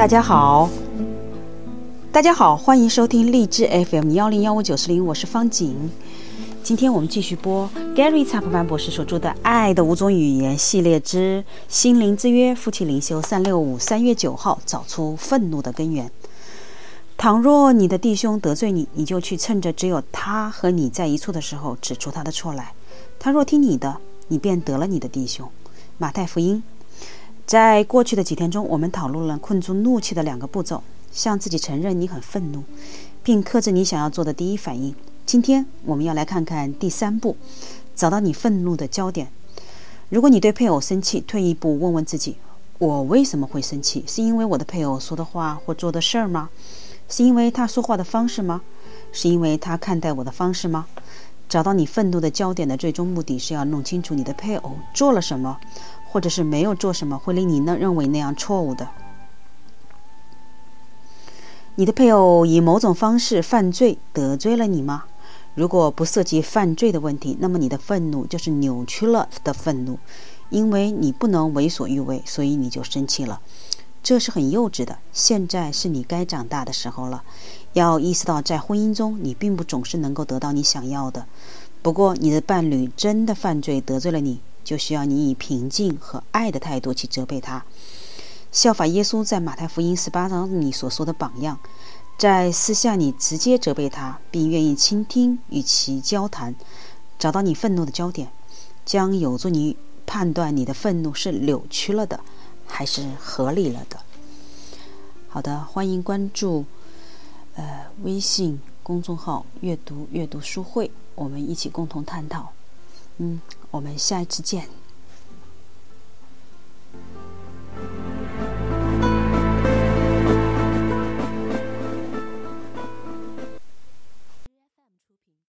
大家好，大家好，欢迎收听荔枝 FM 幺零幺五九四零，我是方景。今天我们继续播 Gary 查普曼博士所著的《爱的五种语言》系列之《心灵之约》夫妻灵修三六五三月九号，找出愤怒的根源。倘若你的弟兄得罪你，你就去趁着只有他和你在一处的时候，指出他的错来。他若听你的，你便得了你的弟兄。马太福音。在过去的几天中，我们讨论了困住怒气的两个步骤：向自己承认你很愤怒，并克制你想要做的第一反应。今天我们要来看看第三步，找到你愤怒的焦点。如果你对配偶生气，退一步问问自己：我为什么会生气？是因为我的配偶说的话或做的事儿吗？是因为他说话的方式吗？是因为他看待我的方式吗？找到你愤怒的焦点的最终目的是要弄清楚你的配偶做了什么。或者是没有做什么会令你呢认为那样错误的。你的配偶以某种方式犯罪得罪了你吗？如果不涉及犯罪的问题，那么你的愤怒就是扭曲了的愤怒，因为你不能为所欲为，所以你就生气了。这是很幼稚的。现在是你该长大的时候了，要意识到在婚姻中你并不总是能够得到你想要的。不过你的伴侣真的犯罪得罪了你。就需要你以平静和爱的态度去责备他，效法耶稣在马太福音十八章里所说的榜样，在私下你直接责备他，并愿意倾听与其交谈，找到你愤怒的焦点，将有助你判断你的愤怒是扭曲了的，还是合理了的。好的，欢迎关注呃微信公众号“阅读阅读书会”，我们一起共同探讨。嗯，我们下一次见。